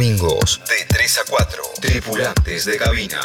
domingos de 3 a 4. Tripulantes de cabina.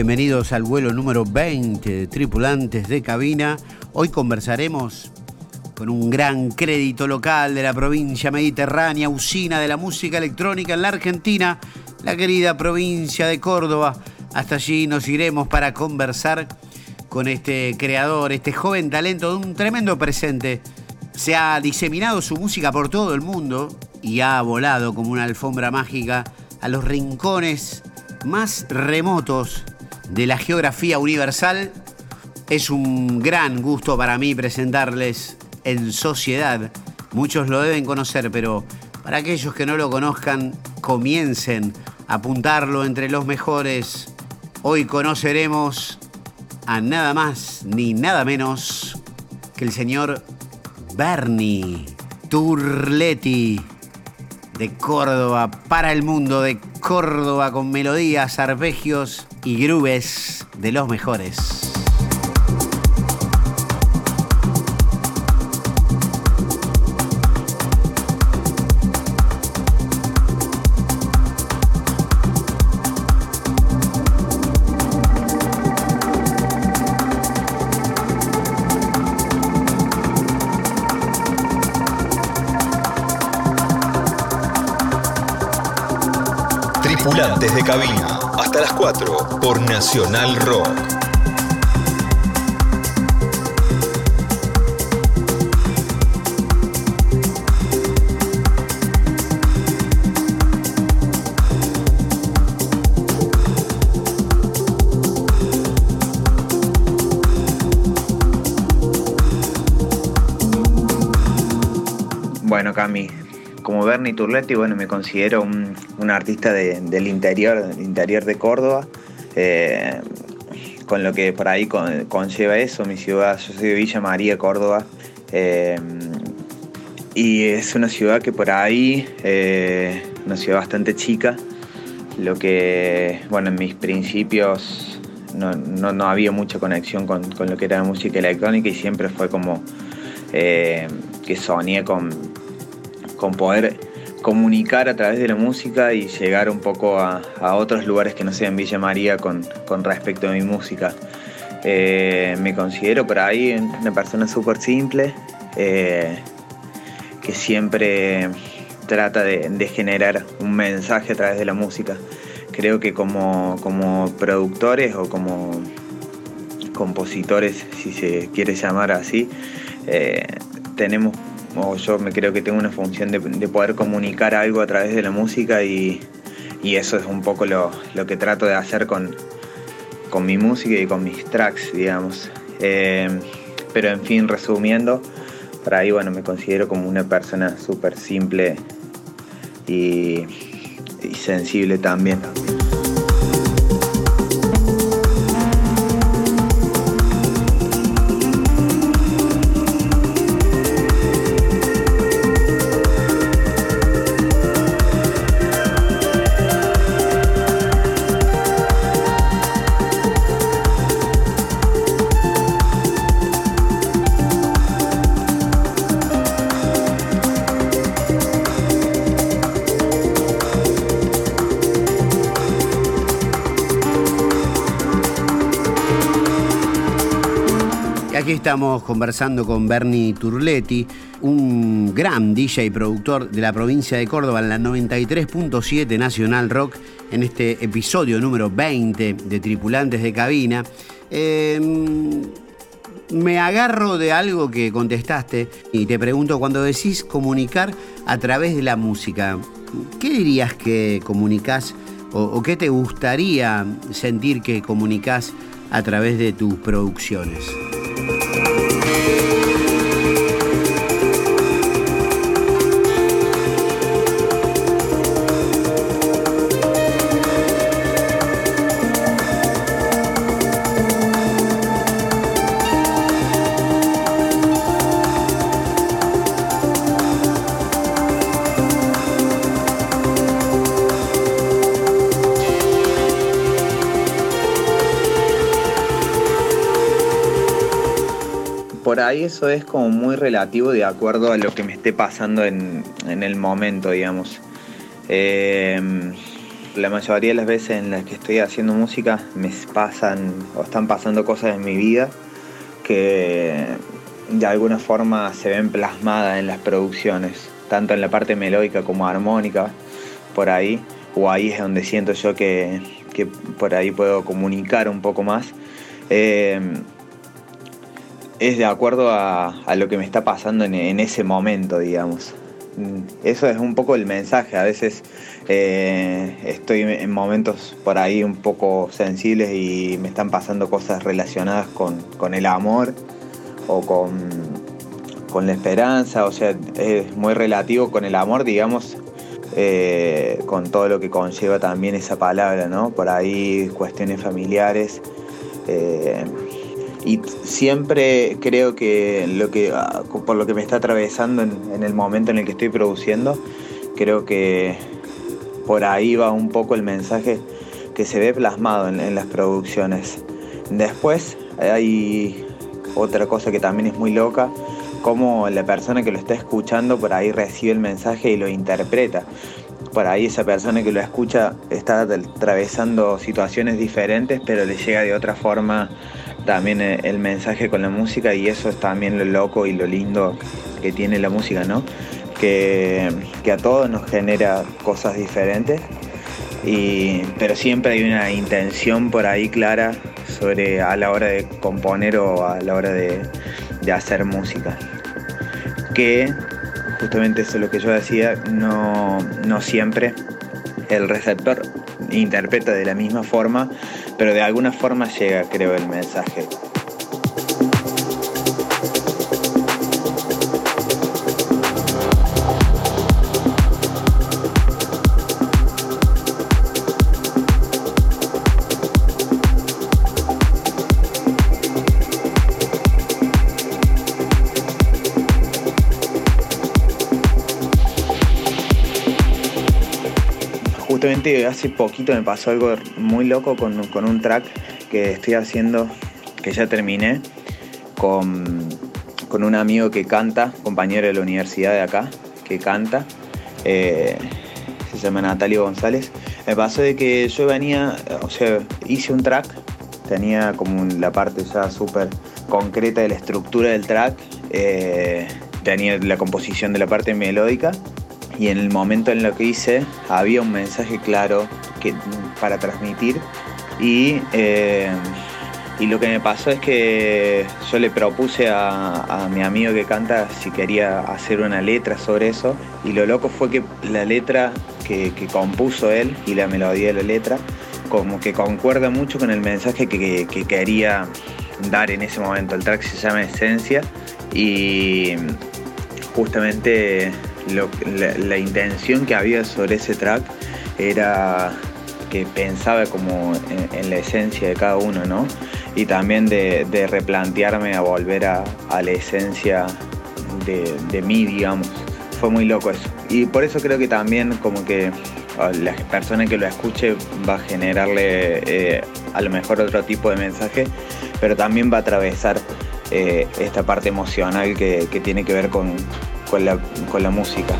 Bienvenidos al vuelo número 20 de tripulantes de cabina. Hoy conversaremos con un gran crédito local de la provincia mediterránea, usina de la música electrónica en la Argentina, la querida provincia de Córdoba. Hasta allí nos iremos para conversar con este creador, este joven talento de un tremendo presente. Se ha diseminado su música por todo el mundo y ha volado como una alfombra mágica a los rincones más remotos de la geografía universal. Es un gran gusto para mí presentarles en sociedad. Muchos lo deben conocer, pero para aquellos que no lo conozcan, comiencen a apuntarlo entre los mejores. Hoy conoceremos a nada más ni nada menos que el señor Bernie Turletti de Córdoba para el mundo, de Córdoba con melodías, arpegios y grooves de los mejores. por Nacional Rock. Como Bernie Turletti, bueno, me considero un, artista del interior, del interior de Córdoba, eh, con lo que por ahí conlleva eso, mi ciudad, yo soy de Villa María, Córdoba, eh, y es una ciudad que por ahí, eh, una ciudad bastante chica, lo que, bueno, en mis principios no, había mucha conexión con, lo que era la música electrónica y siempre fue como que soñé con con poder comunicar a través de la música y llegar un poco a, otros lugares que no sean Villa María con, respecto a mi música. Eh, me considero por ahí una persona súper simple, eh, que siempre trata de, generar un mensaje a través de la música. Creo que como, productores o como compositores, si se quiere llamar así, eh, tenemos o yo me creo que tengo una función de, poder comunicar algo a través de la música y, eso es un poco lo, que trato de hacer con, con, mi música y con mis tracks, digamos. Eh, pero en fin, resumiendo, para ahí bueno, me considero como una persona súper simple y sensible también. Estamos conversando con Bernie Turletti, un gran DJ y productor de la provincia de Córdoba en la 93.7 Nacional Rock, en este episodio número 20 de Tripulantes de Cabina. Em, me agarro de algo que contestaste y te pregunto, cuando decís comunicar a través de la música, ¿qué dirías que comunicas o, o qué te gustaría sentir que comunicas a través de tus producciones? Ahí eso es como muy relativo de acuerdo a lo que me esté pasando en, el momento, digamos. Eh, la mayoría de las veces en las que estoy haciendo música me pasan o están pasando cosas en mi vida que de alguna forma se ven plasmadas en las producciones, tanto en la parte melódica como armónica, por ahí, o ahí es donde siento yo que, por ahí puedo comunicar un poco más. Eh, es de acuerdo a, lo que me está pasando en, ese momento, digamos. Mm, eso es un poco el mensaje. A veces eh, estoy en momentos por ahí un poco sensibles y me están pasando cosas relacionadas con, el amor o con, con, la esperanza. O sea, es muy relativo con el amor, digamos, eh, con todo lo que conlleva también esa palabra, ¿no? Por ahí cuestiones familiares. Eh, y siempre creo que, lo que ah, por lo que me está atravesando en, el momento en el que estoy produciendo, creo que por ahí va un poco el mensaje que se ve plasmado en, las producciones. Después hay otra cosa que también es muy loca, como la persona que lo está escuchando por ahí recibe el mensaje y lo interpreta. Por ahí esa persona que lo escucha está atravesando situaciones diferentes, pero le llega de otra forma también eh, el mensaje con la música y eso es también lo loco y lo lindo que tiene la música, ¿no? Que, a todos nos genera cosas diferentes, y, pero siempre hay una intención por ahí clara sobre a la hora de componer o a la hora de, hacer música. Que justamente eso es lo que yo decía, no, no siempre el receptor interpreta de la misma forma, pero de alguna forma llega, creo, el mensaje. Hace poquito me pasó algo muy loco con, un track que estoy haciendo, que ya terminé, con, un amigo que canta, compañero de la universidad de acá, que canta, eh, se llama Natalia González. Me pasó de que yo venía, o sea, hice un track, tenía como la parte ya súper concreta de la estructura del track, eh, tenía la composición de la parte melódica y en el momento en lo que hice había un mensaje claro que, para transmitir y, eh, y lo que me pasó es que yo le propuse a, mi amigo que canta si quería hacer una letra sobre eso y lo loco fue que la letra que, compuso él y la melodía de la letra como que concuerda mucho con el mensaje que, que quería dar en ese momento. El track se llama Esencia y justamente la, intención que había sobre ese track era que pensaba como en, la esencia de cada uno, ¿no? Y también de, replantearme a volver a, la esencia de, mí, digamos. Fue muy loco eso. Y por eso creo que también como que a la persona que lo escuche va a generarle eh, a lo mejor otro tipo de mensaje, pero también va a atravesar eh, esta parte emocional que tiene que ver con, con la, con la música.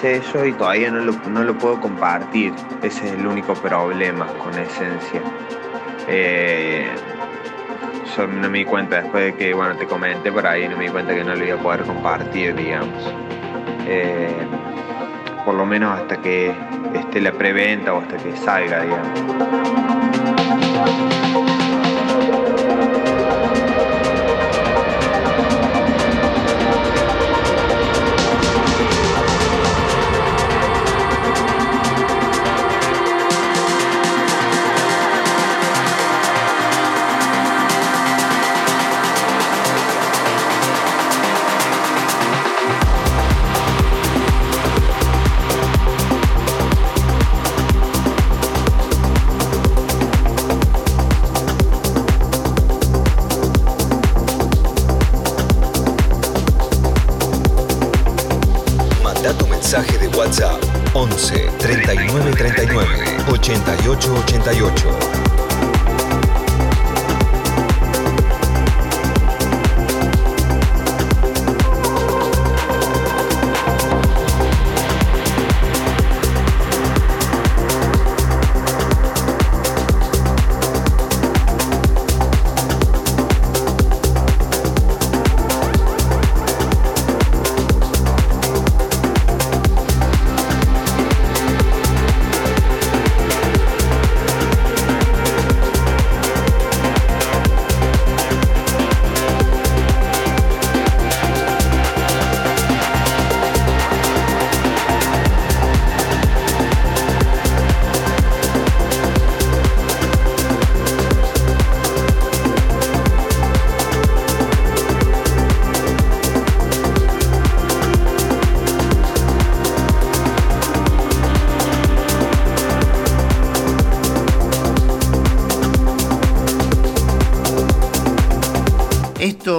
Sello y todavía no lo, no lo puedo compartir. Ese es el único problema con Esencia. Eh, yo no me di cuenta después de que, bueno, te comenté por ahí, no me di cuenta que no lo iba a poder compartir, digamos. Eh, por lo menos hasta que esté la preventa o hasta que salga, digamos.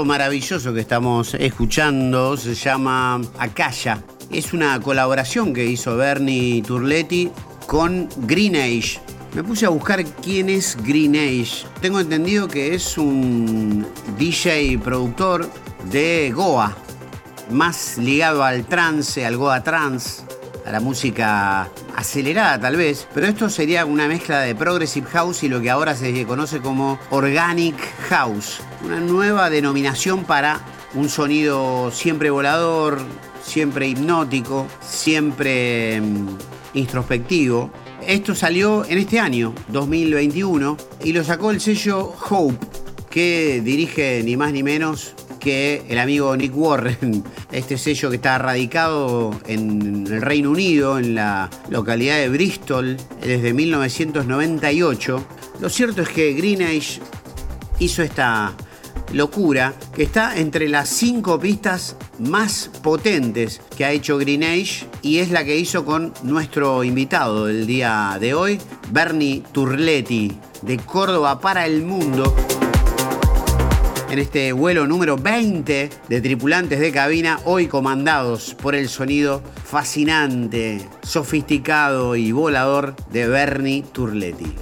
Maravilloso que estamos escuchando se llama Akaya. Es una colaboración que hizo Bernie Turletti con Green Age. Me puse a buscar quién es Green Age. Tengo entendido que es un DJ productor de Goa, más ligado al trance, al Goa trance, a la música acelerada tal vez, pero esto sería una mezcla de Progressive House y lo que ahora se conoce como Organic House, una nueva denominación para un sonido siempre volador, siempre hipnótico, siempre mm, introspectivo. Esto salió en este año, 2021, y lo sacó el sello Hope, que dirige ni más ni menos que el amigo Nick Warren, este sello que está radicado en el Reino Unido, en la localidad de Bristol, desde 1998. Lo cierto es que Green Age hizo esta locura que está entre las cinco pistas más potentes que ha hecho Green Age y es la que hizo con nuestro invitado del día de hoy, Bernie Turletti, de Córdoba para el mundo en este vuelo número 20 de tripulantes de cabina, hoy comandados por el sonido fascinante, sofisticado y volador de Bernie Turletti.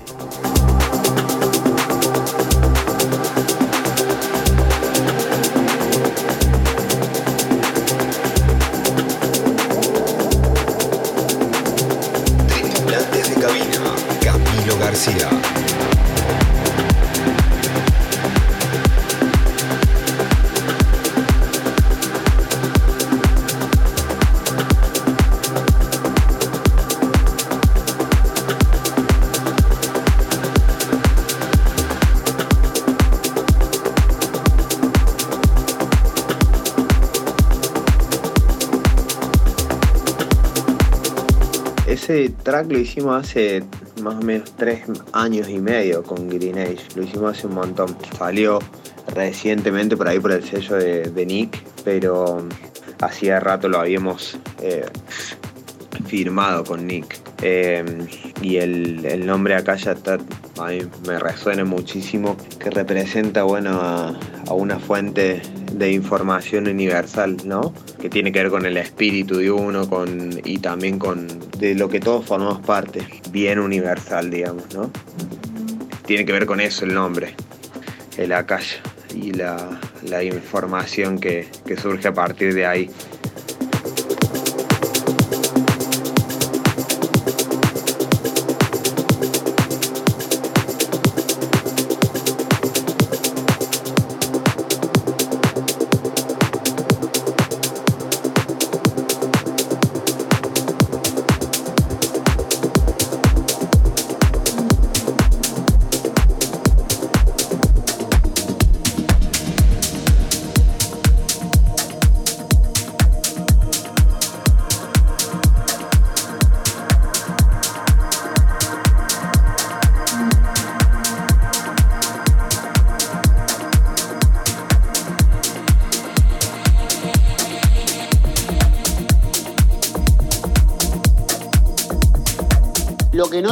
Ese track lo hicimos hace más o menos tres años y medio con Green Age. Lo hicimos hace un montón. Salió recientemente por ahí por el sello de, Nick, pero hacía rato lo habíamos eh, firmado con Nick. Eh, y el, nombre acá ya está, a mí me resuena muchísimo, que representa bueno, a una fuente de información universal, ¿no? Que tiene que ver con el espíritu de uno y también con de lo que todos formamos parte, bien universal, digamos, ¿no? Tiene que ver con eso el nombre, el Akasha. y la, información que surge a partir de ahí.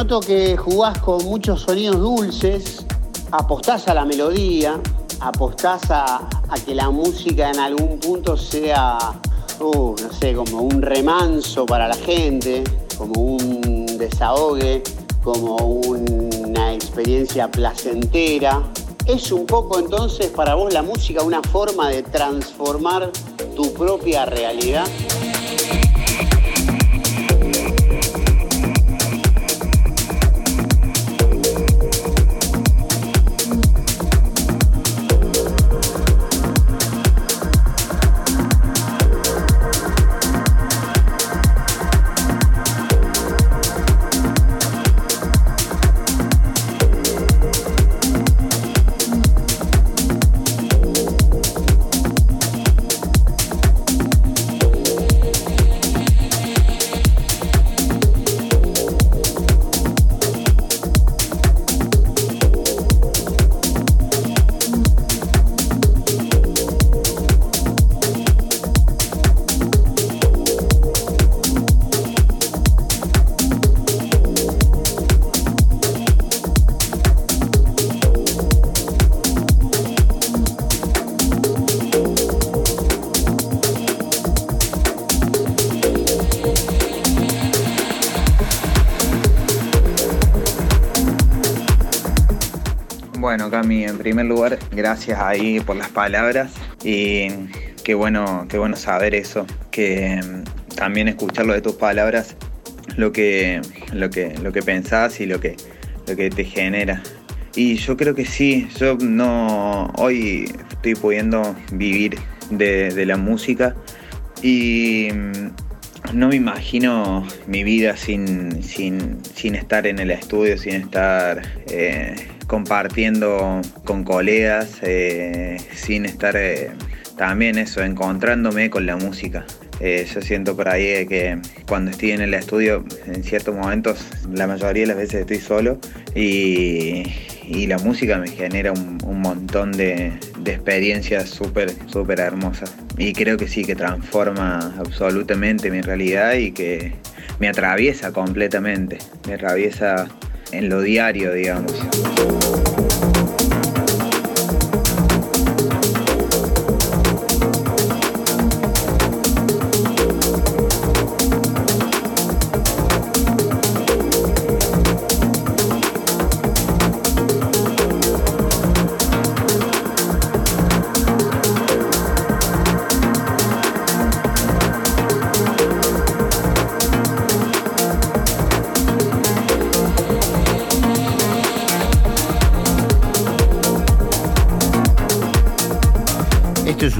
Que jugás con muchos sonidos dulces, apostás a la melodía, apostás a, que la música en algún punto sea, uh, no sé, como un remanso para la gente, como un desahogue, como una experiencia placentera. ¿Es un poco entonces para vos la música una forma de transformar tu propia realidad? Primer lugar, gracias ahí por las palabras y qué bueno, qué bueno saber eso, que mm, también escucharlo de tus palabras, lo que, lo que, lo que pensás y lo que, lo que te genera. Y yo creo que sí, yo no, hoy estoy pudiendo vivir de, la música y mm, no me imagino mi vida sin, sin, estar en el estudio, sin estar eh, compartiendo con colegas, eh, sin estar eh, también eso, encontrándome con la música. Eh, yo siento por ahí que cuando estoy en el estudio, en ciertos momentos, la mayoría de las veces estoy solo y, la música me genera un, montón de, experiencias súper, súper hermosas. Y creo que sí, que transforma absolutamente mi realidad y que me atraviesa completamente, me atraviesa en lo diario, digamos.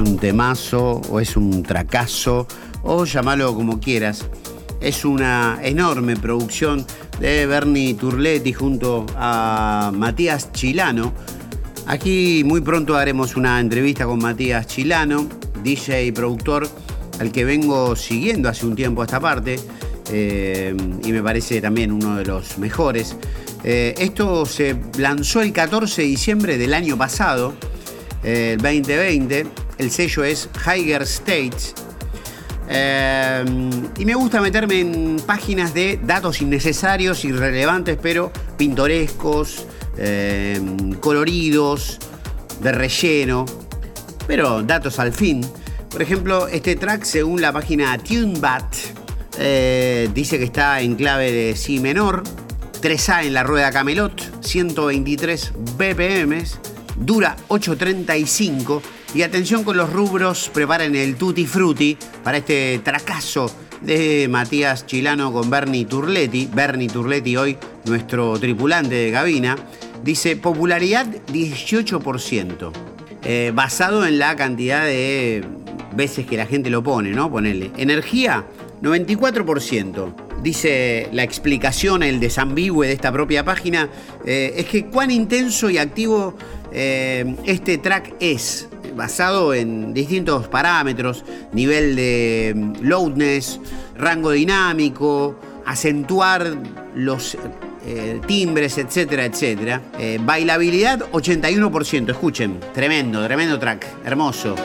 Temazo o es un tracazo o llamalo como quieras. Es una enorme producción de Bernie Turletti junto a Matías Chilano. Aquí muy pronto haremos una entrevista con Matías Chilano, DJ y productor, al que vengo siguiendo hace un tiempo a esta parte eh, y me parece también uno de los mejores. Eh, esto se lanzó el 14 de diciembre del año pasado, eh, el 2020 el sello es Higher States. Eh, y me gusta meterme en páginas de datos innecesarios, irrelevantes, pero pintorescos, eh, coloridos, de relleno, pero datos al fin. Por ejemplo, este track, según la página TuneBat, eh, dice que está en clave de Si menor, 3A en la rueda Camelot, 123 BPM dura 8.35 y atención con los rubros, preparen el tutti frutti para este tracazo de Matías Chilano con Bernie Turletti. Bernie Turletti hoy nuestro tripulante de cabina. Dice popularidad 18%, eh, basado en la cantidad de veces que la gente lo pone, ¿no? Ponele. Energía 94%. Dice la explicación, el desambigüe de esta propia página, eh, es que cuán intenso y activo eh, este track es, basado en distintos parámetros, nivel de mm, loudness, rango dinámico, acentuar los eh, timbres, etcétera, etcétera. bailabilidad 81%, escuchen, tremendo, tremendo track, hermoso.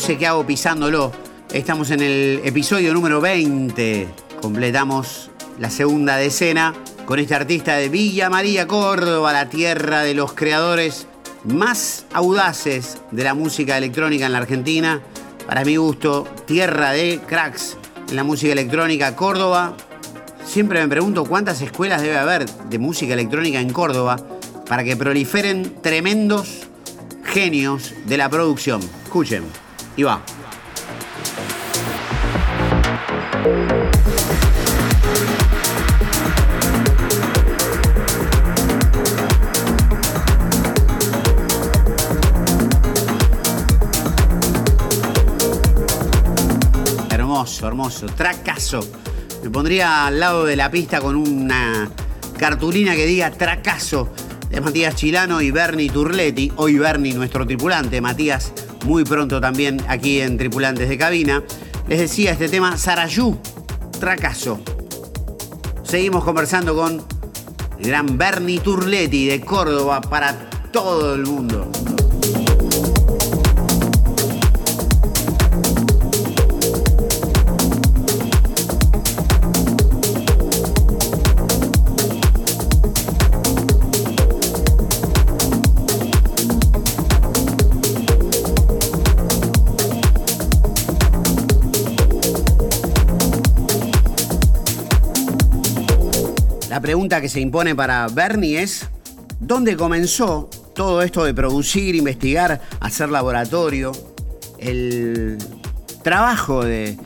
Sé qué hago pisándolo. Estamos en el episodio número 20. Completamos la segunda decena con este artista de Villa María, Córdoba, la tierra de los creadores más audaces de la música electrónica en la Argentina. Para mi gusto, tierra de cracks en la música electrónica, Córdoba. Siempre me pregunto cuántas escuelas debe haber de música electrónica en Córdoba para que proliferen tremendos genios de la producción. Escuchen. Y va. Hermoso, hermoso. Tracazo. Me pondría al lado de la pista con una cartulina que diga tracazo de Matías Chilano y Bernie Turletti. Hoy Bernie, nuestro tripulante. Matías muy pronto también aquí en Tripulantes de Cabina. Les decía este tema Sarayú, Tracaso. Seguimos conversando con el gran Bernie Turletti de Córdoba para todo el mundo. La pregunta que se impone para Bernie es, ¿dónde comenzó todo esto de producir, investigar, hacer laboratorio? El trabajo de,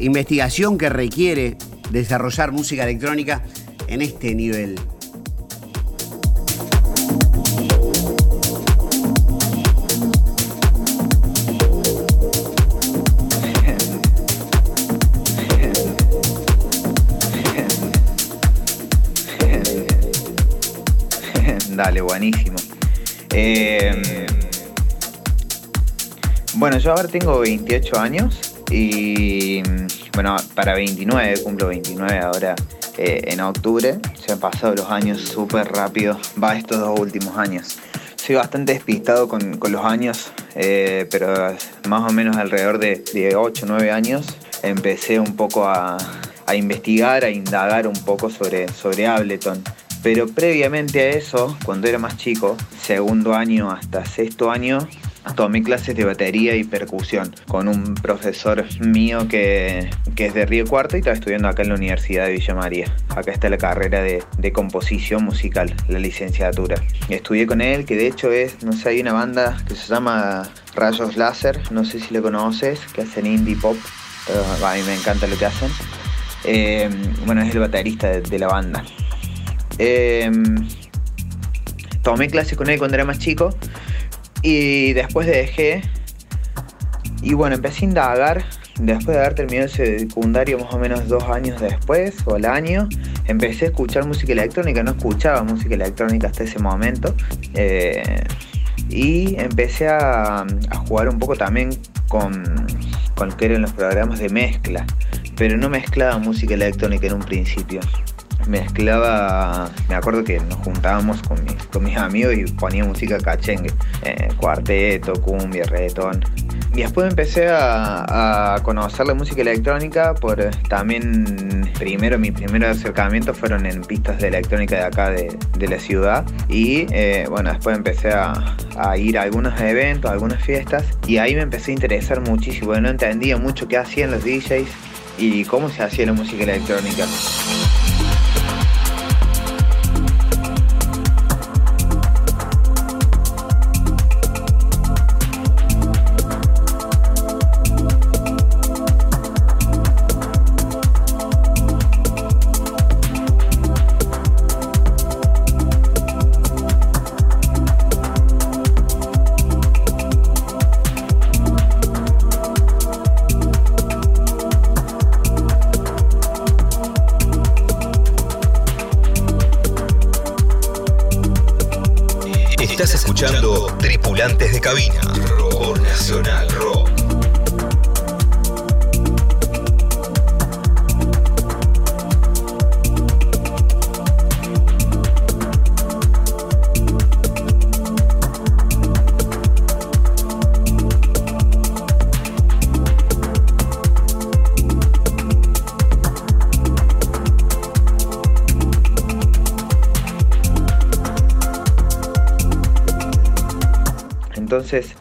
investigación que requiere desarrollar música electrónica en este nivel. Buenísimo. Eh, bueno, yo ahora tengo 28 años y bueno, para 29, cumplo 29 ahora eh, en octubre. Se han pasado los años súper rápido, va estos dos últimos años. Soy bastante despistado con, los años, eh, pero más o menos alrededor de, 8 o 9 años empecé un poco a, investigar, a indagar un poco sobre, sobre Ableton. Pero previamente a eso, cuando era más chico, segundo año hasta sexto año, tomé clases de batería y percusión con un profesor mío que, es de Río Cuarto y estaba estudiando acá en la Universidad de Villa María. Acá está la carrera de, composición musical, la licenciatura. Estudié con él, que de hecho es, no sé, hay una banda que se llama Rayos Láser, no sé si lo conoces, que hacen indie pop. a mí me encanta lo que hacen. Eh, bueno, es el baterista de la banda. Em, tomé clases con él cuando era más chico y después dejé. Y bueno, empecé a indagar. Después de haber terminado ese secundario más o menos dos años después, o al año, empecé a escuchar música electrónica. No escuchaba música electrónica hasta ese momento. Eh, y empecé a, jugar un poco también con, con lo que eran los programas de mezcla. Pero no mezclaba música electrónica en un principio mezclaba, me acuerdo que nos juntábamos con, mis amigos y ponía música cachengue, eh, cuarteto, cumbia, reggaetón. y después empecé a, conocer la música electrónica por también, primero, mis primeros acercamientos fueron en pistas de electrónica de acá de, la ciudad. Y eh, bueno, después empecé a, a, ir a algunos eventos, a algunas fiestas. Y ahí me empecé a interesar muchísimo. No entendía mucho qué hacían los DJs y cómo se hacía la música electrónica.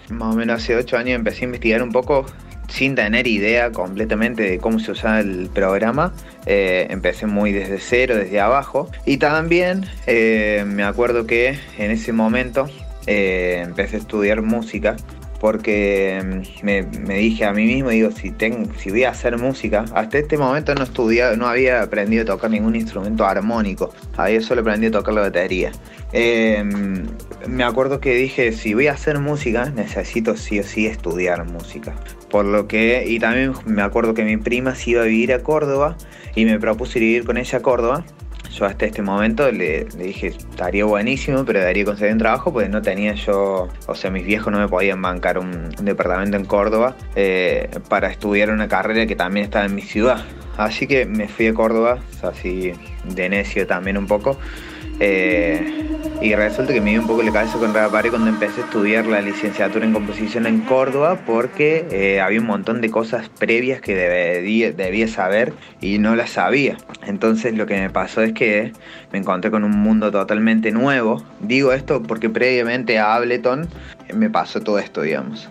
Más o menos hace ocho años empecé a investigar un poco sin tener idea completamente de cómo se usaba el programa. Eh, empecé muy desde cero, desde abajo. Y también eh, me acuerdo que en ese momento eh, empecé a estudiar música porque mm, me, dije a mí mismo, digo, si, si voy a hacer música, hasta este momento no estudiaba, no había aprendido a tocar ningún instrumento armónico, había solo aprendido a tocar la batería. Em, me acuerdo que dije, si voy a hacer música, necesito sí o sí estudiar música. Por lo que, y también me acuerdo que mi prima se iba a vivir a Córdoba y me propuse ir con ella a Córdoba yo hasta este momento le, dije, estaría buenísimo, pero debería conseguir un trabajo, porque no tenía yo, o sea, mis viejos no me podían bancar un, departamento en Córdoba eh, para estudiar una carrera que también estaba en mi ciudad. Así que me fui a Córdoba, así de necio también un poco, eh, y resulta que me dio un poco la cabeza con Rapare cuando empecé a estudiar la licenciatura en composición en Córdoba porque eh, había un montón de cosas previas que debía, debía, saber y no las sabía. Entonces lo que me pasó es que me encontré con un mundo totalmente nuevo. Digo esto porque previamente a Ableton me pasó todo esto, digamos.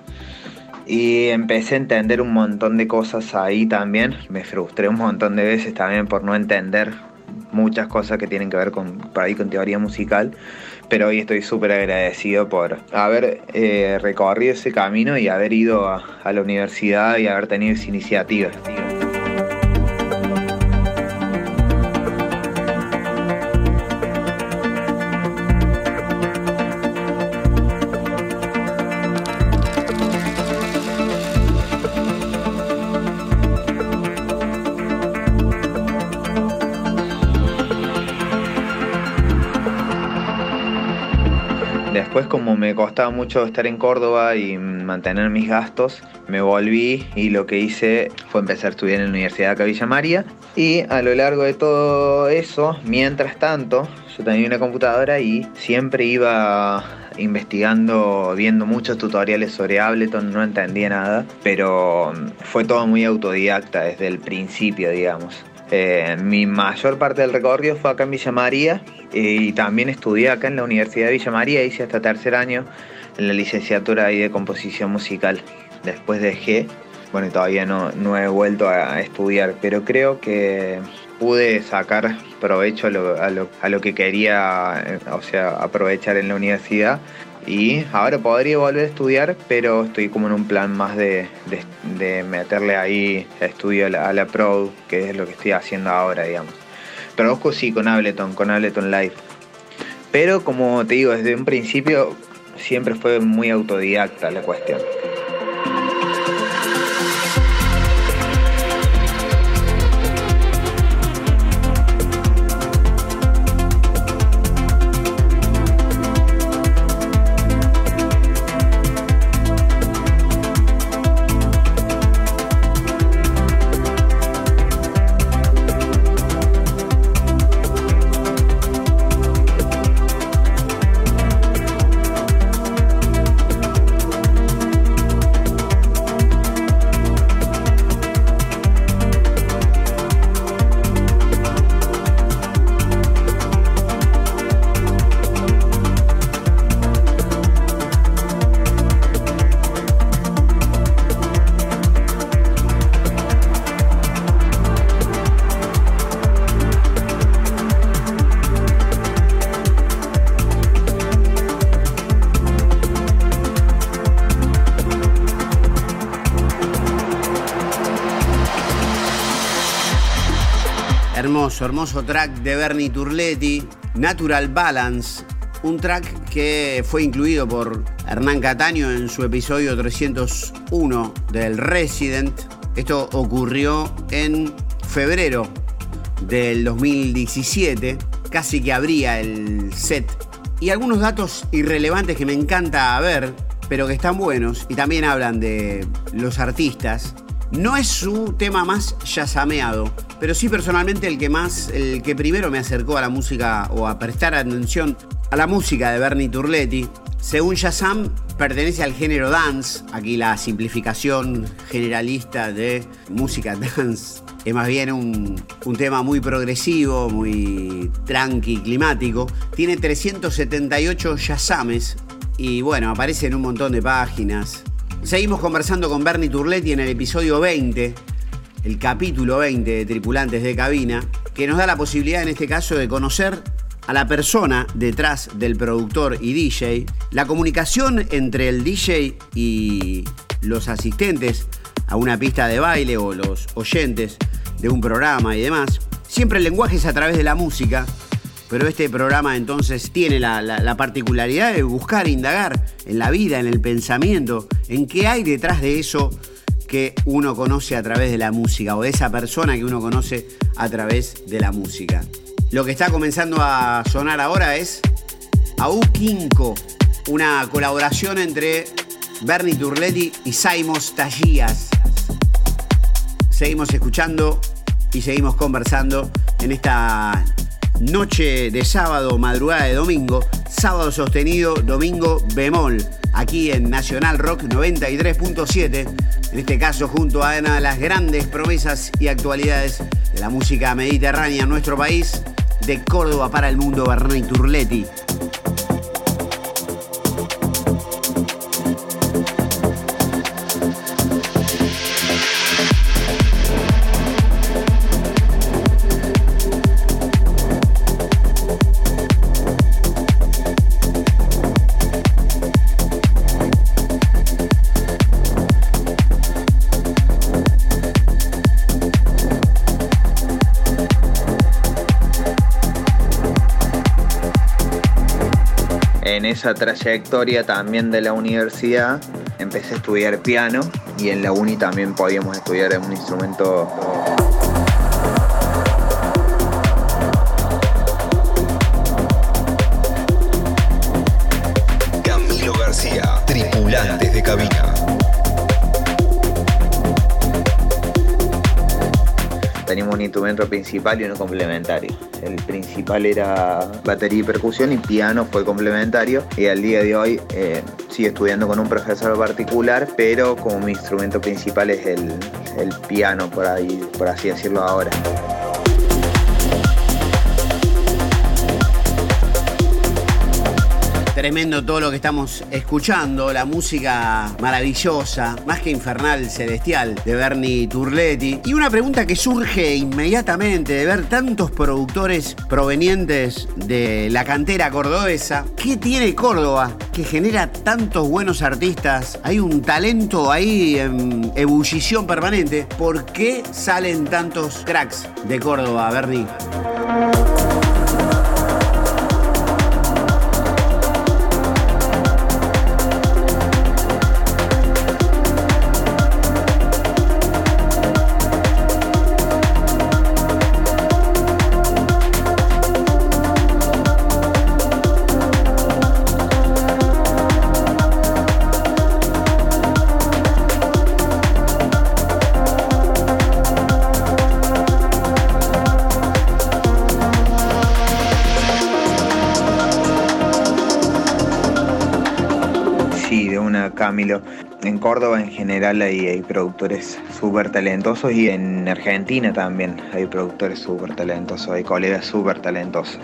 Y empecé a entender un montón de cosas ahí también. Me frustré un montón de veces también por no entender muchas cosas que tienen que ver con, con teoría musical, pero hoy estoy súper agradecido por haber eh, recorrido ese camino y haber ido a, a la universidad y haber tenido esa iniciativa. Costaba mucho estar en Córdoba y mantener mis gastos, me volví y lo que hice fue empezar a estudiar en la Universidad de Villa María. Y a lo largo de todo eso, mientras tanto, yo tenía una computadora y siempre iba investigando, viendo muchos tutoriales sobre Ableton, no entendía nada, pero fue todo muy autodidacta desde el principio, digamos. Eh, mi mayor parte del recorrido fue acá en Villa María y también estudié acá en la Universidad de Villa María, hice hasta tercer año en la licenciatura de composición musical. Después dejé, bueno, todavía no, no he vuelto a estudiar, pero creo que pude sacar provecho a lo, a lo, a lo que quería, eh, o sea, aprovechar en la universidad y ahora podría volver a estudiar, pero estoy como en un plan más de, meterle ahí estudio a la, a Pro, que es lo que estoy haciendo ahora, digamos. Produzco sí con Ableton, con Ableton Live. Pero como te digo, desde un principio siempre fue muy autodidacta la cuestión. Hermoso, hermoso track de Bernie Turletti, Natural Balance, un track que fue incluido por Hernán Cataño en su episodio 301 del Resident. Esto ocurrió en febrero del 2017, casi que abría el set. Y algunos datos irrelevantes que me encanta ver, pero que están buenos y también hablan de los artistas. No es su tema más yazameado, pero sí personalmente el que más, el que primero me acercó a la música o a prestar atención a la música de Bernie Turletti. Según Shazam, pertenece al género dance, aquí la simplificación generalista de música dance. Es más bien un, un tema muy progresivo, muy tranqui, climático. Tiene 378 Shazames y bueno, aparece en un montón de páginas. Seguimos conversando con Bernie Turletti en el episodio 20 el capítulo 20 de Tripulantes de Cabina, que nos da la posibilidad en este caso de conocer a la persona detrás del productor y DJ, la comunicación entre el DJ y los asistentes a una pista de baile o los oyentes de un programa y demás. Siempre el lenguaje es a través de la música, pero este programa entonces tiene la, la, particularidad de buscar, indagar en la vida, en el pensamiento, en qué hay detrás de eso que uno conoce a través de la música o de esa persona que uno conoce a través de la música. Lo que está comenzando a sonar ahora es Au Quinco, una colaboración entre Bernie Turletti y Saimos Tallías. Seguimos escuchando y seguimos conversando en esta noche de sábado, madrugada de domingo, sábado sostenido, domingo bemol, aquí en Nacional Rock 93.7 en este caso junto a una de las grandes promesas y actualidades de la música mediterránea en nuestro país, de Córdoba para el mundo, Bernay Turletti. Esa trayectoria también de la universidad empecé a estudiar piano y en la uni también podíamos estudiar un instrumento instrumento principal y uno complementario. El principal era batería y percusión y piano fue complementario. Y al día de hoy eh, estudiando con un profesor particular, pero como mi instrumento principal es el, el piano, por, ahí, por así decirlo ahora. Tremendo todo lo que estamos escuchando, la música maravillosa, más que infernal, celestial, de Bernie Turletti. Y una pregunta que surge inmediatamente de ver tantos productores provenientes de la cantera cordobesa. ¿Qué tiene Córdoba que genera tantos buenos artistas? Hay un talento ahí en ebullición permanente. ¿Por qué salen tantos cracks de Córdoba, Bernie? Camilo. En Córdoba en general hay, productores súper talentosos y en Argentina también hay productores súper talentosos, hay colegas súper talentosos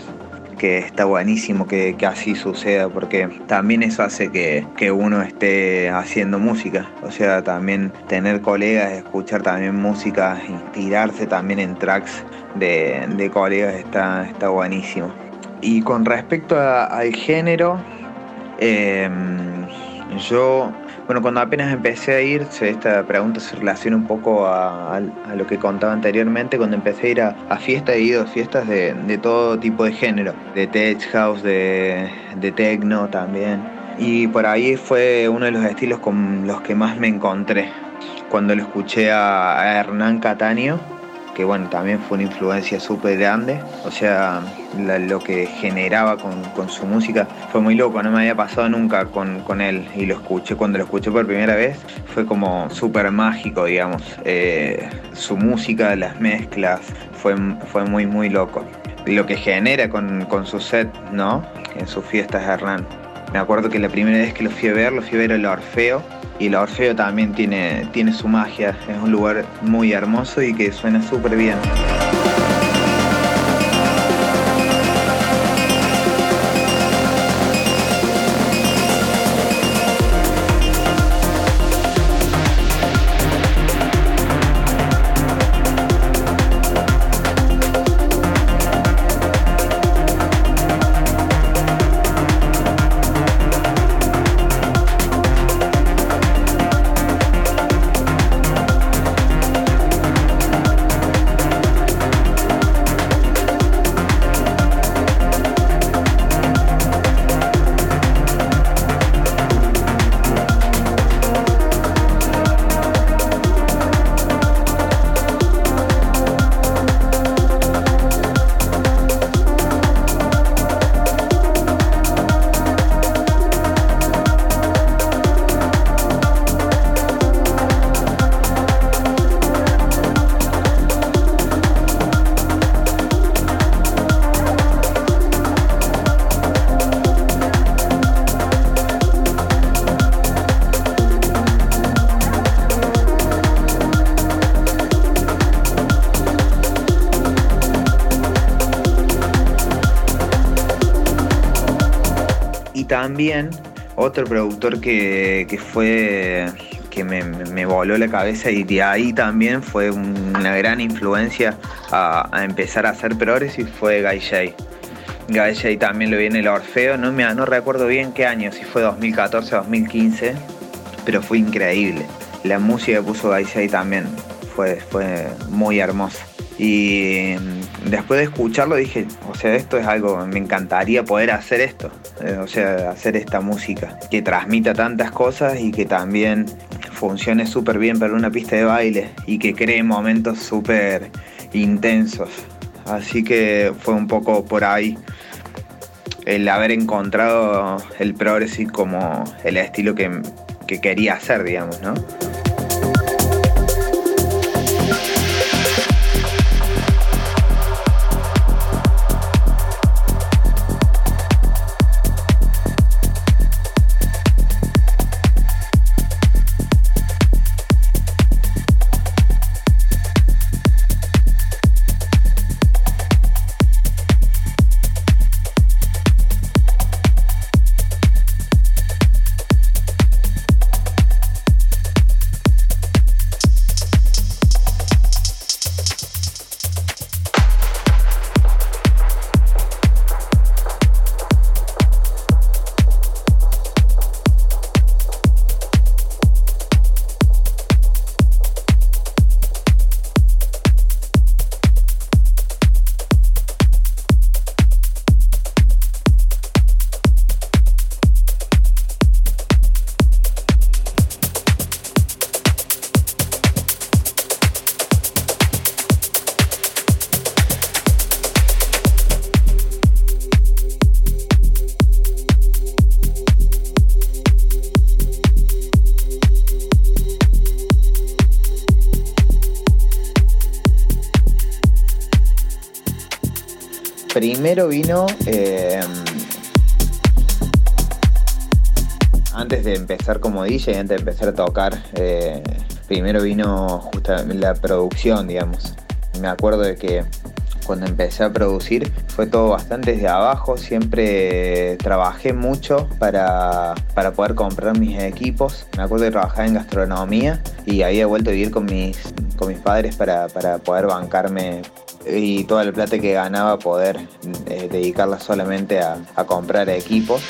que está buenísimo que, así suceda porque también eso hace que, uno esté haciendo música. O sea, también tener colegas, escuchar también música, inspirarse también en tracks de, colegas está, está buenísimo. Y con respecto al género, em, yo Bueno, cuando apenas empecé a ir, esta pregunta se relaciona un poco a, lo que contaba anteriormente, cuando empecé a ir a, fiestas, he ido a fiestas de, todo tipo de género, de tech house, de, techno también. Y por ahí fue uno de los estilos con los que más me encontré. Cuando lo escuché a, Hernán Cataño, que bueno, también fue una influencia súper grande. O sea, lo que generaba con, su música fue muy loco, no me había pasado nunca con, él. Y lo escuché, cuando lo escuché por primera vez, fue como súper mágico, digamos. Eh, su música, las mezclas, fue, fue muy, muy loco. Lo que genera con, con su set, ¿no? En sus fiestas Hernán. Me acuerdo que la primera vez que lo fui a ver, lo fui a ver el Orfeo y el Orfeo también tiene, tiene su magia, es un lugar muy hermoso y que suena súper bien. También otro productor que, fue que me, voló la cabeza y de ahí también fue una gran influencia a, empezar a hacer y fue Guy Shay. Guy Shay también lo vi en el Orfeo, no, me, no recuerdo bien qué año, si fue 2014 o 2015, pero fue increíble. La música que puso Guy Shay también fue, fue muy hermosa. Y mm, después de escucharlo dije, o sea, esto es algo, me encantaría poder hacer esto, eh, o sea, hacer esta música que transmita tantas cosas y que también funcione súper bien para una pista de baile y que cree momentos súper intensos. Así que fue un poco por ahí el haber encontrado el progressive como el estilo que, que quería hacer, digamos, ¿no? Primero vino, eh, antes de empezar como DJ, antes de empezar a tocar, eh, primero vino justamente la producción, digamos. Me acuerdo de que cuando empecé a producir fue todo bastante desde abajo, siempre trabajé mucho para, poder comprar mis equipos. Me acuerdo de trabajar en gastronomía y había vuelto a vivir con mis, con mis padres para, para poder bancarme y toda la plata que ganaba poder eh, dedicarla solamente a, comprar equipos.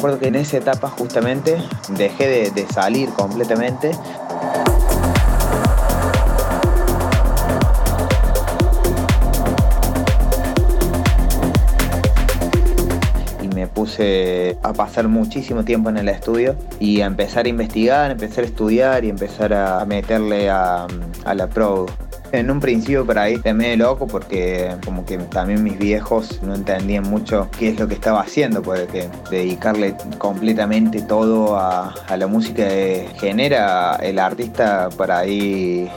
Acuerdo que en esa etapa justamente dejé de, salir completamente. Y me puse a pasar muchísimo tiempo en el estudio y a empezar a investigar, empezar a estudiar y empezar a meterle a, a la pro. En un principio por ahí te medio loco porque como que también mis viejos no entendían mucho qué es lo que estaba haciendo, porque dedicarle completamente todo a, la música genera el artista por ahí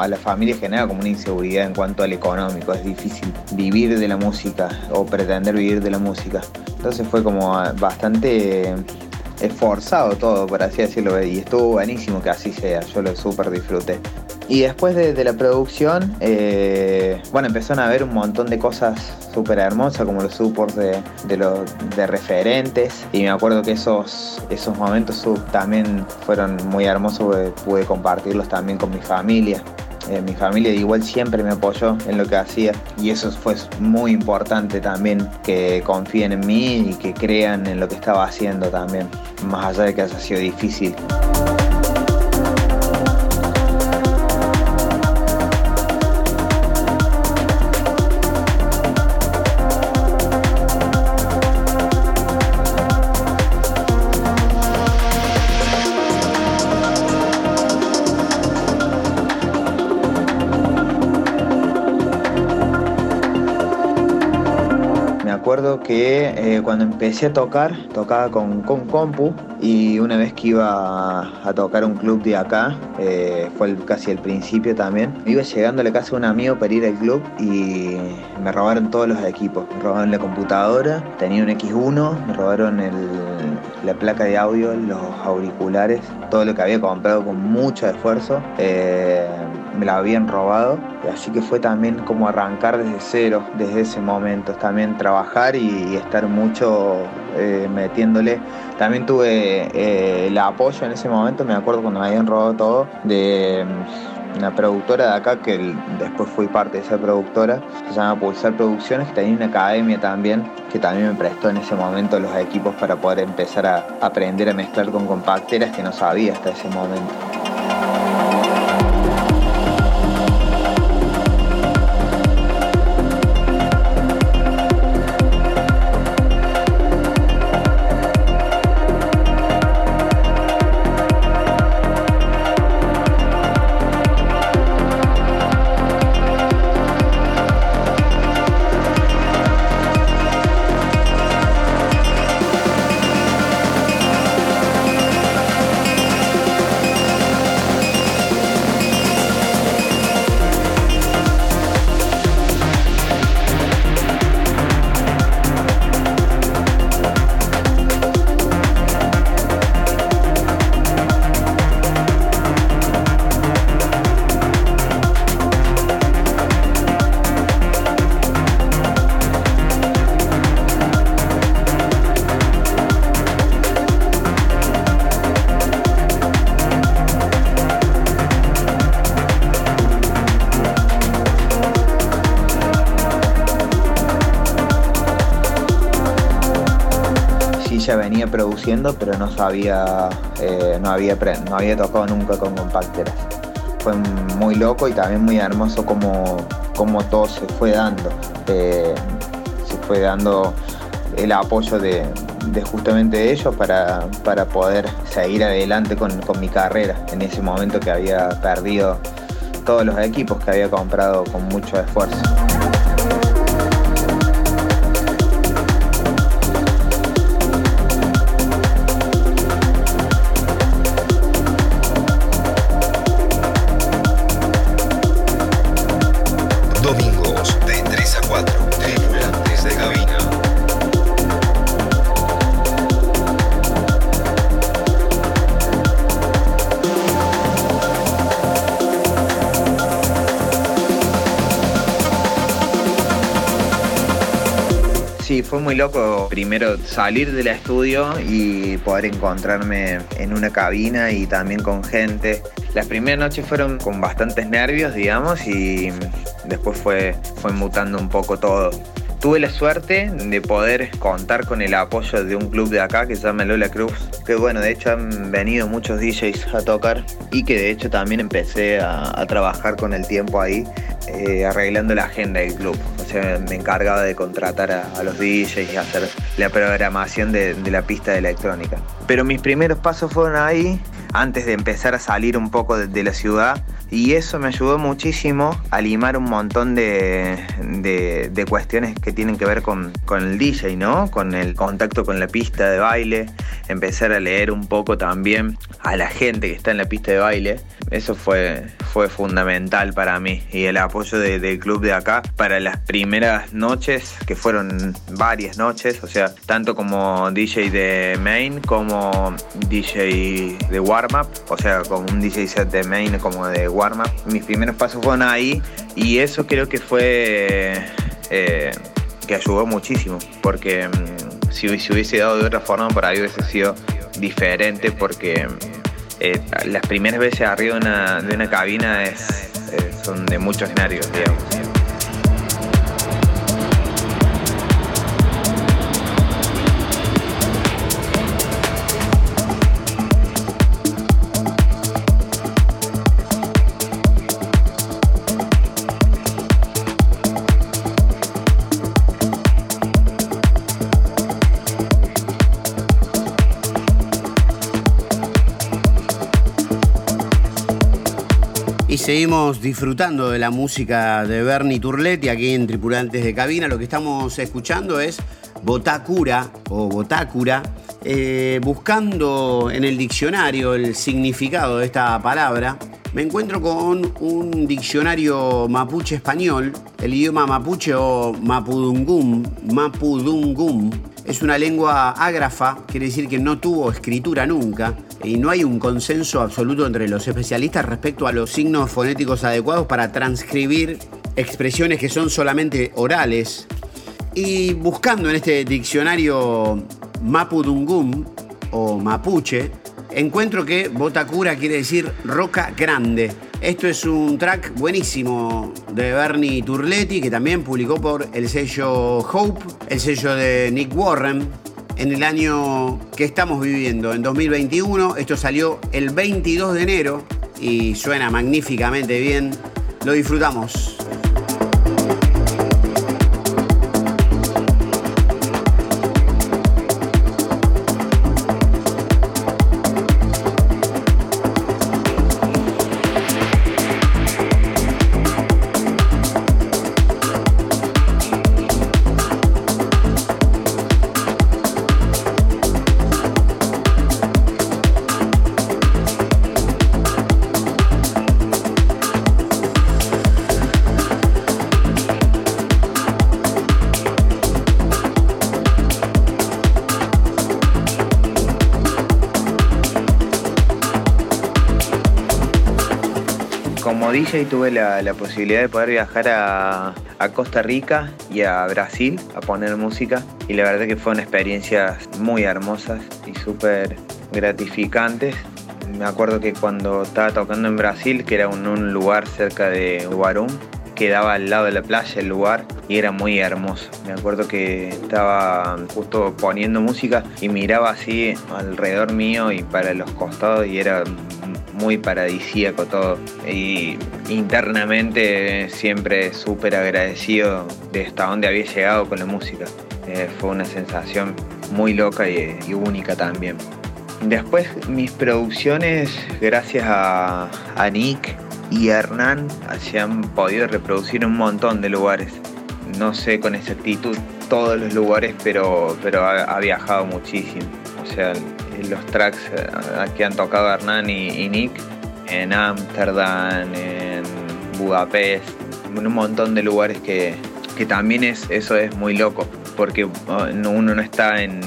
a la familia genera como una inseguridad en cuanto al económico. Es difícil vivir de la música o pretender vivir de la música. Entonces fue como bastante esforzado todo, por así decirlo, y estuvo buenísimo que así sea, yo lo súper disfruté. Y después de, la producción, eh, bueno, empezaron a ver un montón de cosas súper hermosas, como los supports de, de, referentes. Y me acuerdo que esos, esos momentos también fueron muy hermosos, pude compartirlos también con mi familia. Eh, mi familia igual siempre me apoyó en lo que hacía y eso fue muy importante también, que confíen en mí y que crean en lo que estaba haciendo también, más allá de que haya sido difícil. Eh, cuando empecé a tocar, tocaba con, con compu y una vez que iba a, tocar un club de acá, eh, fue casi el principio también, iba llegando a la casa de un amigo para ir al club y me robaron todos los equipos. Me robaron la computadora, tenía un X1, me robaron la placa de audio, los auriculares, todo lo que había comprado con mucho esfuerzo. Eh, me la habían robado, así que fue también como arrancar desde cero, desde ese momento, también trabajar y, estar mucho eh, metiéndole. También tuve eh, el apoyo en ese momento, me acuerdo cuando me habían robado todo, de mm, una productora de acá, que después fui parte de esa productora, se llama Pulsar Producciones, que tenía una academia también, que también me prestó en ese momento los equipos para poder empezar a aprender a mezclar con compacteras que no sabía hasta ese momento. Pero no sabía, eh, no, había, no había tocado nunca con compacteras. Fue muy loco y también muy hermoso como, como todo se fue dando. Eh, se fue dando el apoyo de, justamente ellos para, para, poder seguir adelante con, con mi carrera en ese momento que había perdido todos los equipos que había comprado con mucho esfuerzo. Fue muy loco primero salir del estudio y poder encontrarme en una cabina y también con gente. Las primeras noches fueron con bastantes nervios, digamos, y después fue, fue mutando un poco todo. Tuve la suerte de poder contar con el apoyo de un club de acá que se llama Lola Cruz, que bueno, de hecho han venido muchos DJs a tocar y que de hecho también empecé a, trabajar con el tiempo ahí, eh, arreglando la agenda del club. Me encargaba de contratar a, los DJs y hacer la programación de, de la pista de electrónica. Pero mis primeros pasos fueron ahí, antes de empezar a salir un poco de, la ciudad y eso me ayudó muchísimo a limar un montón de, cuestiones que tienen que ver con, el DJ, ¿no? Con el contacto con la pista de baile, empezar a leer un poco también a la gente que está en la pista de baile. Eso fue, fue fundamental para mí y el apoyo del club de acá para las primeras noches, que fueron varias noches, o sea, tanto como DJ de main como DJ de warm-up, o sea, como un DJ set de main como de warm-up. Mis primeros pasos fueron ahí y eso creo que fue... Eh, que ayudó muchísimo, porque mm, si, si, hubiese dado de otra forma, por ahí hubiese sido diferente, porque eh, las primeras veces arriba de una, de una cabina es, eh, son de muchos nervios, digamos. Seguimos disfrutando de la música de Bernie Turletti aquí en Tripulantes de Cabina. Lo que estamos escuchando es Botácura o Botácura, eh, buscando en el diccionario el significado de esta palabra. Me encuentro con un diccionario mapuche español, el idioma mapuche o mapudungum, mapudungum. Es una lengua ágrafa, quiere decir que no tuvo escritura nunca y no hay un consenso absoluto entre los especialistas respecto a los signos fonéticos adecuados para transcribir expresiones que son solamente orales. Y buscando en este diccionario Mapudungum o mapuche, encuentro que Botacura quiere decir roca grande. Esto es un track buenísimo de Bernie Turletti que también publicó por el sello Hope, el sello de Nick Warren en el año que estamos viviendo, en 2021. Esto salió el 22 de enero y suena magníficamente bien. Lo disfrutamos. Y tuve la, posibilidad de poder viajar a, Costa Rica y a Brasil a poner música y la verdad que fueron experiencias muy hermosas y súper gratificantes. Me acuerdo que cuando estaba tocando en Brasil, que era un, un lugar cerca de Guarum, quedaba al lado de la playa el lugar y era muy hermoso. Me acuerdo que estaba justo poniendo música y miraba así alrededor mío y para los costados y era muy paradisíaco todo. Y internamente siempre súper agradecido de hasta dónde había llegado con la música. Eh, fue una sensación muy loca y, única también. Después mis producciones, gracias a, Nick y Hernán, se han podido reproducir en un montón de lugares. No sé con exactitud todos los lugares, pero, pero ha viajado muchísimo. O sea, los tracks eh, que han tocado Hernán y, Nick en Ámsterdam, en Budapest, en un montón de lugares que, también es, eso es muy loco, porque uno no está en,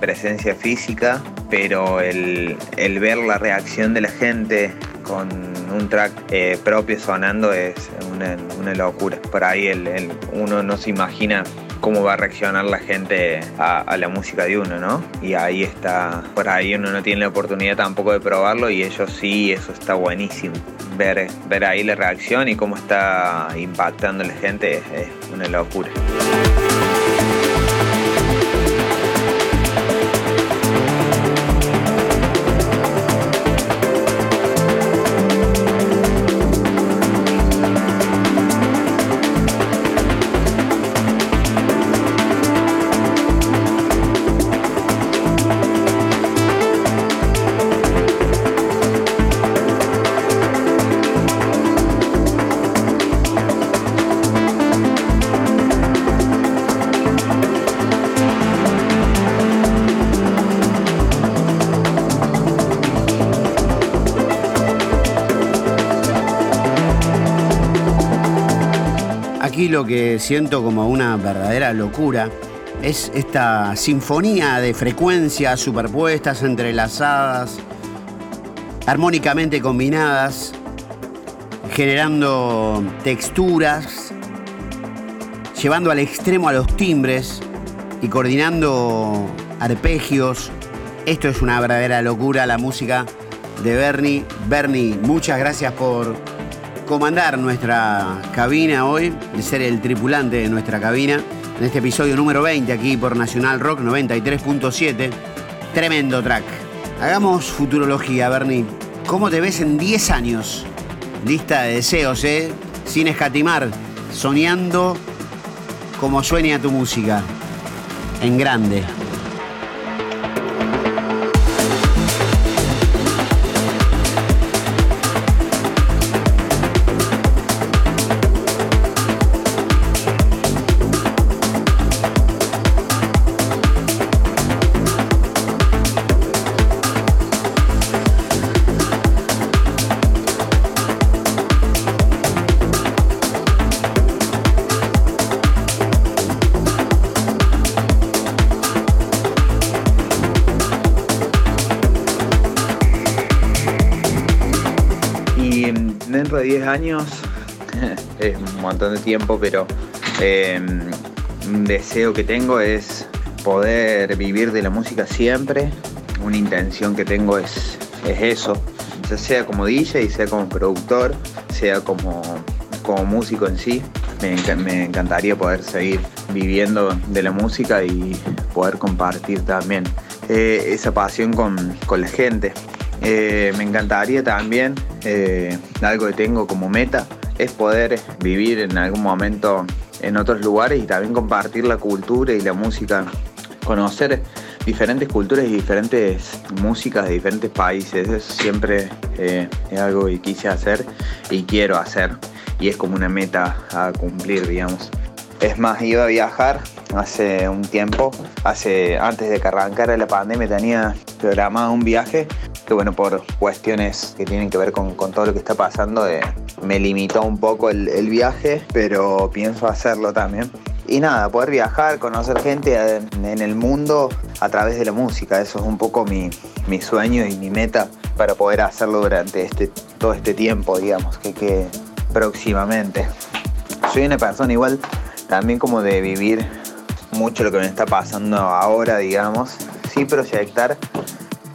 presencia física, pero el, ver la reacción de la gente con un track eh, propio sonando es una, locura. Por ahí el, uno no se imagina cómo va a reaccionar la gente a, la música de uno, ¿no? Y ahí está, por ahí uno no tiene la oportunidad tampoco de probarlo y ellos sí, eso está buenísimo. Ver, ver ahí la reacción y cómo está impactando la gente es una locura. Lo que siento como una verdadera locura es esta sinfonía de frecuencias superpuestas, entrelazadas, armónicamente combinadas, generando texturas, llevando al extremo a los timbres y coordinando arpegios. Esto es una verdadera locura, la música de Bernie. Bernie, muchas gracias por comandar nuestra cabina hoy, de ser el tripulante de nuestra cabina, en este episodio número 20 aquí por Nacional Rock 93.7. Tremendo track. Hagamos futurología, Bernie. ¿Cómo te ves en 10 años? Lista de deseos, ¿eh? Sin escatimar, soñando como sueña tu música. En grande. Montón de tiempo, pero em, un deseo que tengo es poder vivir de la música siempre. Una intención que tengo es, es eso, ya sea como DJ, sea como productor, sea como, como músico en sí. Me, encantaría poder seguir viviendo de la música y poder compartir también eh, esa pasión con, con la gente. Eh, me encantaría también, eh, algo que tengo como meta, es poder vivir en algún momento en otros lugares y también compartir la cultura y la música, conocer diferentes culturas y diferentes músicas de diferentes países. Eso siempre eh, es algo que quise hacer y quiero hacer y es como una meta a cumplir, digamos. Es más, iba a viajar hace un tiempo, hace antes de que arrancara la pandemia tenía programado un viaje que bueno, por cuestiones que tienen que ver con, todo lo que está pasando, eh, me limitó un poco el, viaje, pero pienso hacerlo también. Y nada, poder viajar, conocer gente en, el mundo a través de la música, eso es un poco mi, sueño y mi meta para poder hacerlo durante este, todo este tiempo, digamos, que, que próximamente. Soy una persona igual también como de vivir mucho lo que me está pasando ahora, digamos, sí proyectar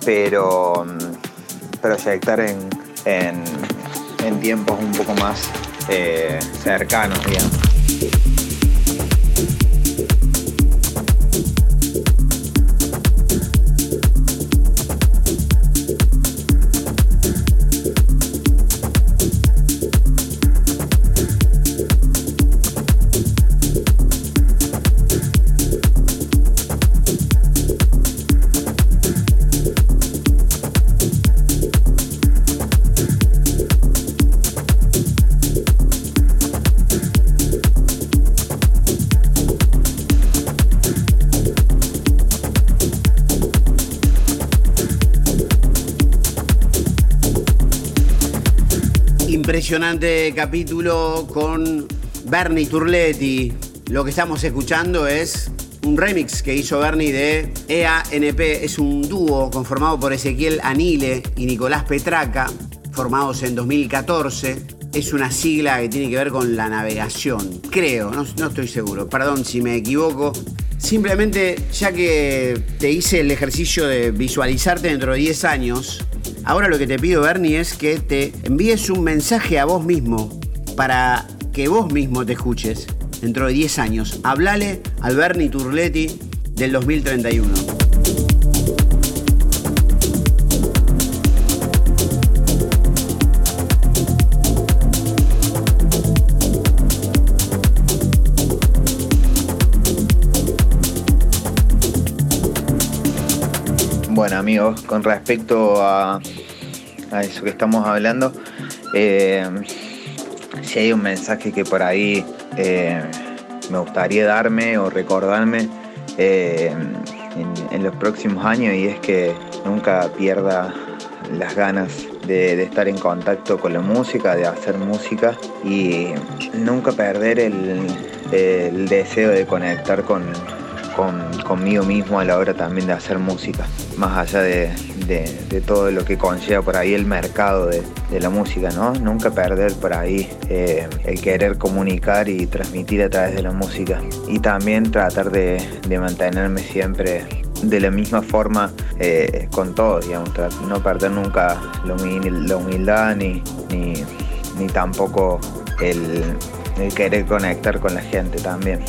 pero mm, proyectar en, en, tiempos un poco más eh, cercanos, digamos. Impresionante capítulo con Bernie Turletti. Lo que estamos escuchando es un remix que hizo Bernie de EANP. Es un dúo conformado por Ezequiel Anile y Nicolás Petraca, formados en 2014. es una sigla que tiene que ver con la navegación. Creo, no, no estoy seguro. Perdón si me equivoco. Simplemente, ya que te hice el ejercicio de visualizarte dentro de 10 años, ahora lo que te pido, Bernie, es que te envíes un mensaje a vos mismo para que vos mismo te escuches dentro de 10 años. Hablale al Bernie Turletti del 2031. Amigos, con respecto a, eso que estamos hablando, eh, si hay un mensaje que por ahí eh, me gustaría darme o recordarme eh, en, los próximos años y es que nunca pierda las ganas de, estar en contacto con la música, de hacer música y nunca perder el deseo de conectar con, conmigo mismo a la hora también de hacer música, más allá de, todo lo que conlleva por ahí el mercado de, la música, ¿no? Nunca perder por ahí eh, el querer comunicar y transmitir a través de la música y también tratar de, mantenerme siempre de la misma forma eh, con todo, digamos, no perder nunca la, humildad ni, ni, tampoco el querer conectar con la gente también.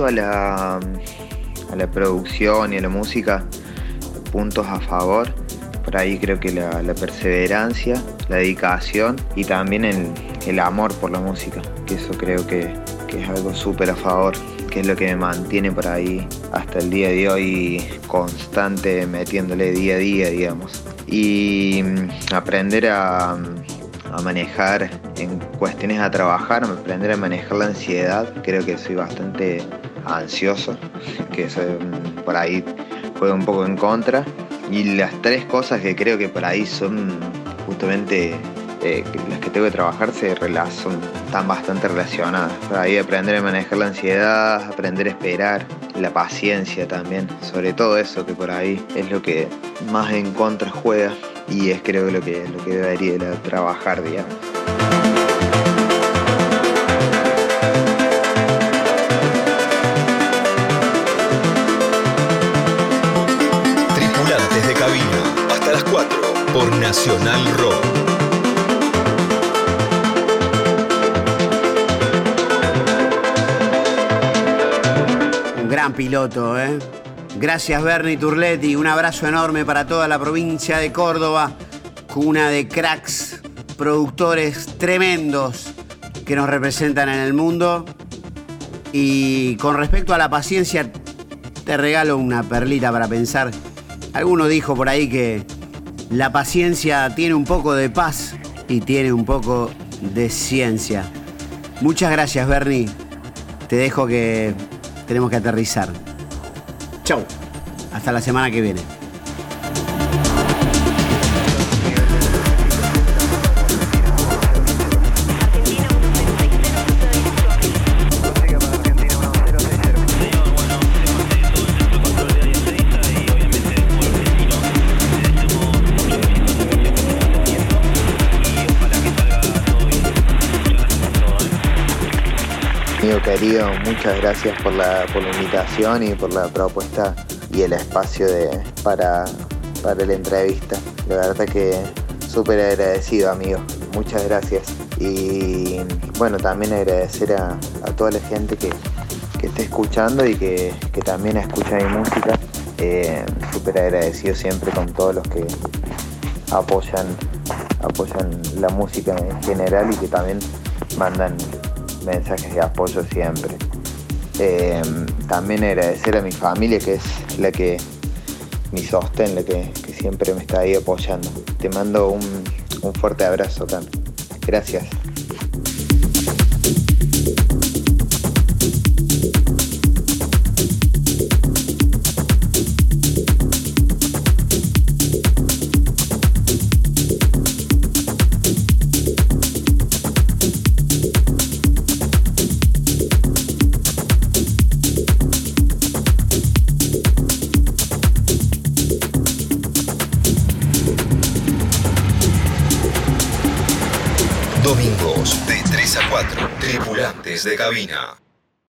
Cuanto a la, a la producción y a la música, puntos a favor. Por ahí creo que la, perseverancia, la dedicación y también el, amor por la música, que eso creo que, es algo súper a favor, que es lo que me mantiene por ahí hasta el día de hoy constante, metiéndole día a día, digamos. Y mm, aprender a, a manejar en cuestiones a trabajar, aprender a manejar la ansiedad. Creo que soy bastante ansioso, que eso mm, por ahí juega un poco en contra. Y las tres cosas que creo que por ahí son justamente eh, las que tengo que trabajar se son, están bastante relacionadas. Por ahí aprender a manejar la ansiedad, aprender a esperar, la paciencia también. Sobre todo eso que por ahí es lo que más en contra juega y es creo lo que, lo que debería trabajar, digamos. Nacional Rock. Un gran piloto, ¿eh? Gracias Bernie Turletti, un abrazo enorme para toda la provincia de Córdoba, cuna de cracks, productores tremendos que nos representan en el mundo. Y con respecto a la paciencia, te regalo una perlita para pensar. Alguno dijo por ahí que la paciencia tiene un poco de paz y tiene un poco de ciencia. Muchas gracias, Bernie. Te dejo que tenemos que aterrizar. Chau. Hasta la semana que viene. Muchas gracias por la, por la invitación y por la propuesta y el espacio de, para, para la entrevista. La verdad que súper agradecido, amigo. Muchas gracias. Y bueno, también agradecer a, toda la gente que, que esté escuchando y que, también escucha mi música. Eh, súper agradecido siempre con todos los que apoyan, apoyan la música en general y que también mandan mensajes de apoyo siempre. Eh, también agradecer a mi familia, que es la que, mi sostén, la que, siempre me está ahí apoyando. Te mando un, un fuerte abrazo, Can. Gracias. De cabina.